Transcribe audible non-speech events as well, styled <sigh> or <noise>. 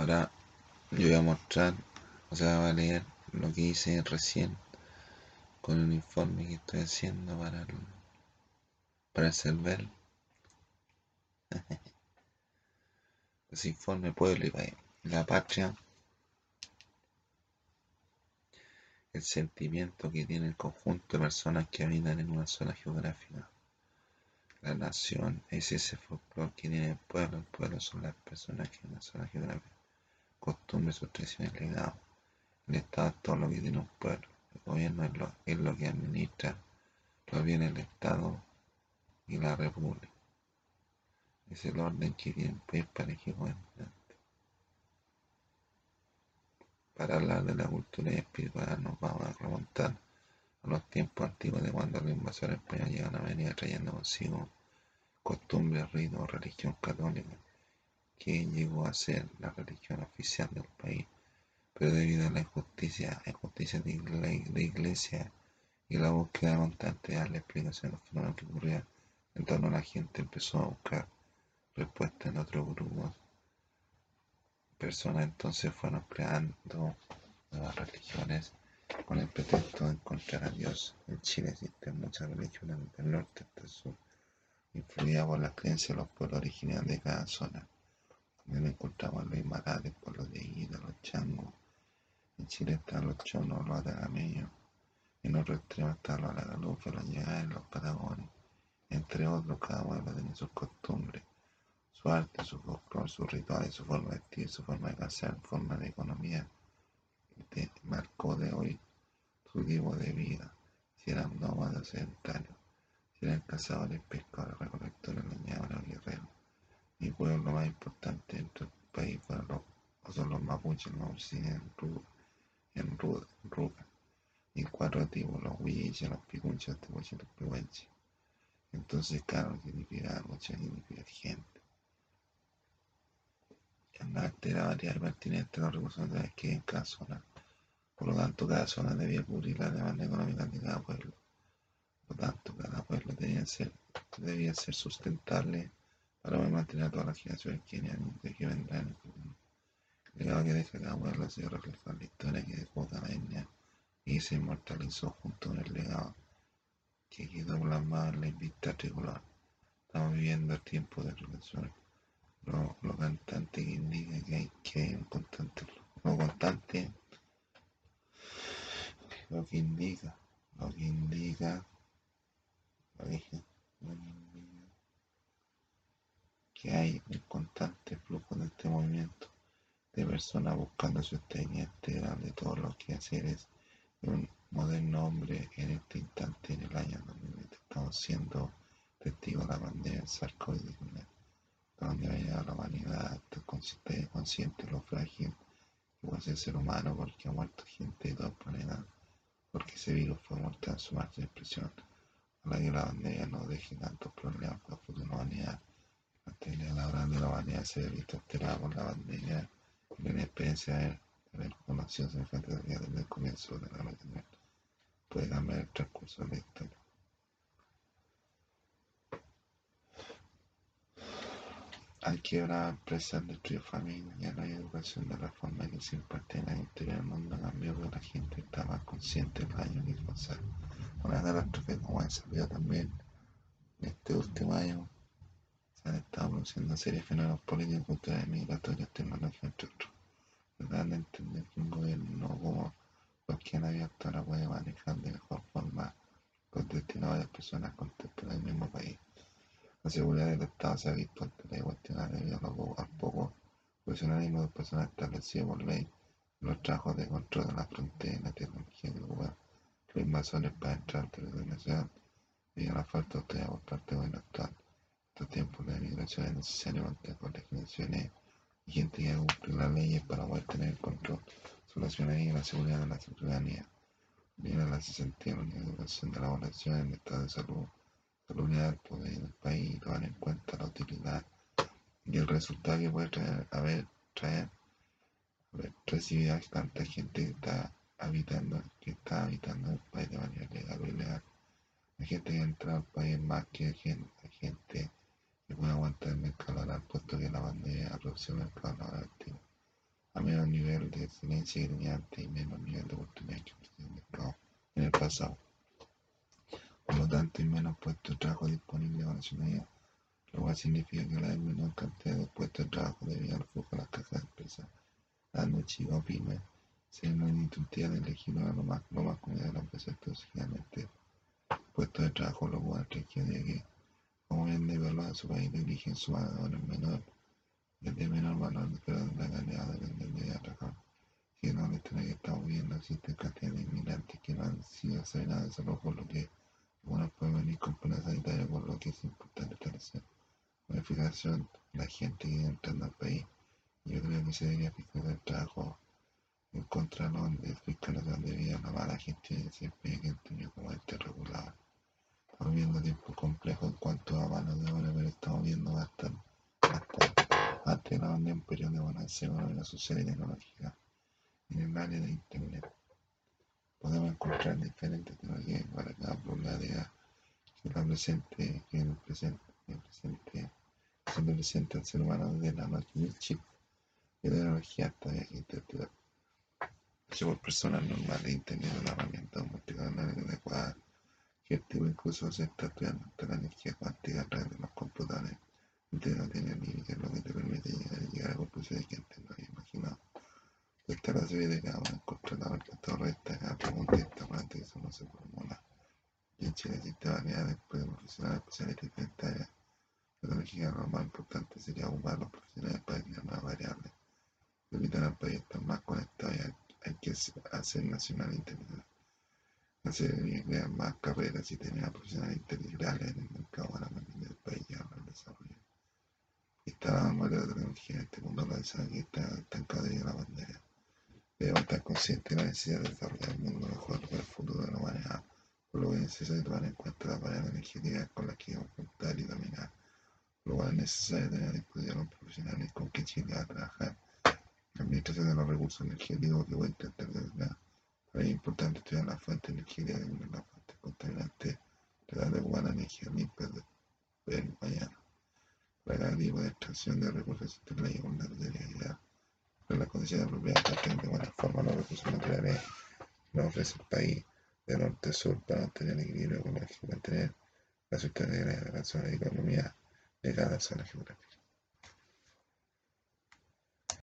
Ahora yo voy a mostrar, o sea, voy a leer lo que hice recién con el informe que estoy haciendo para el, para el <laughs> informe pueblo y la patria, el sentimiento que tiene el conjunto de personas que habitan en una zona geográfica. La nación es ese folclore que tiene el pueblo, el pueblo son las personas que en una zona geográfica, costumbres, sus tradiciones. El Estado es todo lo que tiene un pueblo, el gobierno es lo, que administra lo bienes del Estado y la República. Es el orden que tiene el para que Para hablar de la cultura y espiritual nos vamos a remontar a los tiempos antiguos de cuando los invasores españoles llegan a venir trayendo consigo costumbres, ritos, religión católica, que llegó a ser la religión oficial del país, pero debido a la injusticia, injusticia de la iglesia y la búsqueda constante de darle explicación a los fenómenos que ocurrían en torno a la gente, empezó a buscar respuestas en otros grupos personas entonces fueron creando nuevas religiones con el pretexto de encontrar a Dios. En Chile existen muchas religiones del norte hasta el sur, influidas por las creencias de los pueblos originarios de cada zona. Encontramos los de Ida, los changos. En Chile están los chonos, los atagameños. En otro extremo están los alagalufe, los llegares, los patagones. Entre otros, cada pueblo tiene sus costumbres su arte, su folclore, sus rituales, su forma de vestir, su forma de casar, forma de economía, marcó de hoy su tipo de vida, si eran nómadas sedentarios, si eran cazadores, pescadores, Mi pueblo más importante dentro del país fueron los, son los mapuches, los mapuches en Ruga. Y cuatro tipos, los huilliches, los picunches, los tepuches, los pehuenches. Entonces, claro, significa mucha significa gente arte la variedad pertinente a los recursos que en cada zona. Por lo tanto, cada zona debía cubrir la demanda económica de cada pueblo. Por lo tanto, cada pueblo debía ser, debía ser sustentable para poder mantener a todas las generaciones que, que vendrán. El legado que deja cada pueblo se refleja en la historia que dejó cada etnia y se inmortalizó junto con el legado que quedó plasmado en la invista tricolor. Estamos viviendo el tiempo de reflexión lo, lo cantante que indica que hay, que un constante lo constante lo que indica lo que indica lo que indica que hay un constante flujo de este movimiento de personas buscando su estabilidad integral de todos los quehaceres de un moderno hombre en este instante en el año 2020 estamos siendo testigos de la pandemia del SARS-CoV-19 donde vaya la humanidad consciente, consciente de lo frágil que puede ser el ser humano porque ha muerto gente de todo el planeta, porque ese virus fue mortal en su máxima expresión. Ojalá que la pandemia no deje tantos problemas para la futura humanidad. La teoría laboral de la humanidad se ha visto alterada por la pandemia la experiencia de haber conocido semejante realidad desde el comienzo de la humanidad puede cambiar el transcurso de la historia. Al quebrar empresas, destruir familias, ya no hay educación de la forma que se imparte en la interior del mundo cambió porque la gente más consciente del daño que pasar. Una catástrofe como esa, pero también en este último año se han estado produciendo series de fenómenos políticos, culturales, migratorios, tecnológicos, entre otros. Tratar de entender que un gobierno como los que han abierto ahora puede manejar de mejor forma los destinos de las personas contemporáneas del mismo país. La seguridad del Estado se ha visto alterada y cuestionada debido al poco profesionalismo de personas establecido por ley en los trabajos de control de la frontera y la tecnología que ocupan los invasores para entrar al territorio nacional debido a la falta de autoridad por parte del gobierno actual. En estos tiempos la inmigración es necesario contar con legislaciones y gente que cumplir las leyes para poder tener control sobre la ciudadanía y la seguridad de la ciudadanía. Viene la cesantía la educación de la población en el estado de salud la unidad del poder del país y tomar en cuenta la utilidad y el resultado que puede traer, haber, traer, haber recibido a tanta gente que está habitando, que está habitando el país de manera legal o ilegal. Hay gente que entra al país más que gente, gente que puede aguantar el mercado laboral, puesto que la pandemia aproxima el mercado laboral activo. a menos nivel de excelencia que tenía antes y menos nivel de oportunidad que ofrecía el mercado en el pasado. Por lo tanto, hay menos puestos de trabajo disponibles con nacionalidad, lo cual significa que la menor cantidad de puestos de trabajo debido al flujo de las cajas de empresas grandes, chicas o pymes, se no intuitiva de elegir lo más, lo más común de la empresa, entonces generalmente puestos de trabajo lo cual requiere que, como bien de verlo en su país de origen, su valor menor, el de menor valor, pero la calidad depende de trabajar. Si no, le que estamos viendo existe cantidad de inmigrantes que no han sido asignados solo por lo que algunos pueden venir con pena sanitaria, por lo que es importante establecer una fijación la gente que entra al país. Yo creo que se debería fijar el trabajo en contra de fiscalización debido a la mala gente de desempeño que tenido como este regulado. Viendo tiempos complejos en cuanto a mano de obra, pero estamos viendo bastante, bastante, antes de la un periodo de bonanza económica, social y tecnológica en el área de Internet. Podemos encontrar diferentes tecnologías para cada problemática que la presente, que el presente, el presente, se presenta al ser humano desde la noche del chip de tecnología hasta internet. Hecho por personas normales, Internet es una herramienta multicanal adecuada que tipo incluso se está estudiando la energía cuántica a través de los computadores. Internet no tiene límites, lo que te permite llegar, llegar a conclusiones que antes no había imaginado. Esta la serie de cada una encontrar la respuesta correcta a cada pregunta interrogante que eso no se formula. Y en Chile existe variedad de profesionales especialistas en esta área. La tecnología lo más importante sería ocupar los profesionales para crear nuevas variables. Evitar al país más conectado y hay que hacer nacional internacional. Hacer crear más carreras y tener a profesionales integrales en el mercado para mantener el país y el desarrollo. Está la vanguardia de la tecnología en este mundo realizado que está estancado de la bandera. Debemos estar conscientes de la necesidad de desarrollar un mundo mejor para el futuro de la humanidad, por lo que es necesario tomar en cuenta las variables energéticas con las que contar y dominar, por lo cual es necesario tener a disposición los profesionales con que Chile a trabajar. La administración de los recursos energéticos que voy a intentar desarrollar. Es importante estudiar las fuentes energéticas y las fuentes contaminantes, tratar de ocupar la energía limpia del mañana. Para cada tipo de extracción de recursos existe la de realidad las condiciones apropiadas para de buena forma los recursos naturales que nos ofrece el país de norte a sur para mantener el equilibrio ecológico mantener la sustentabilidad de la zona de economía de cada zona geográfica.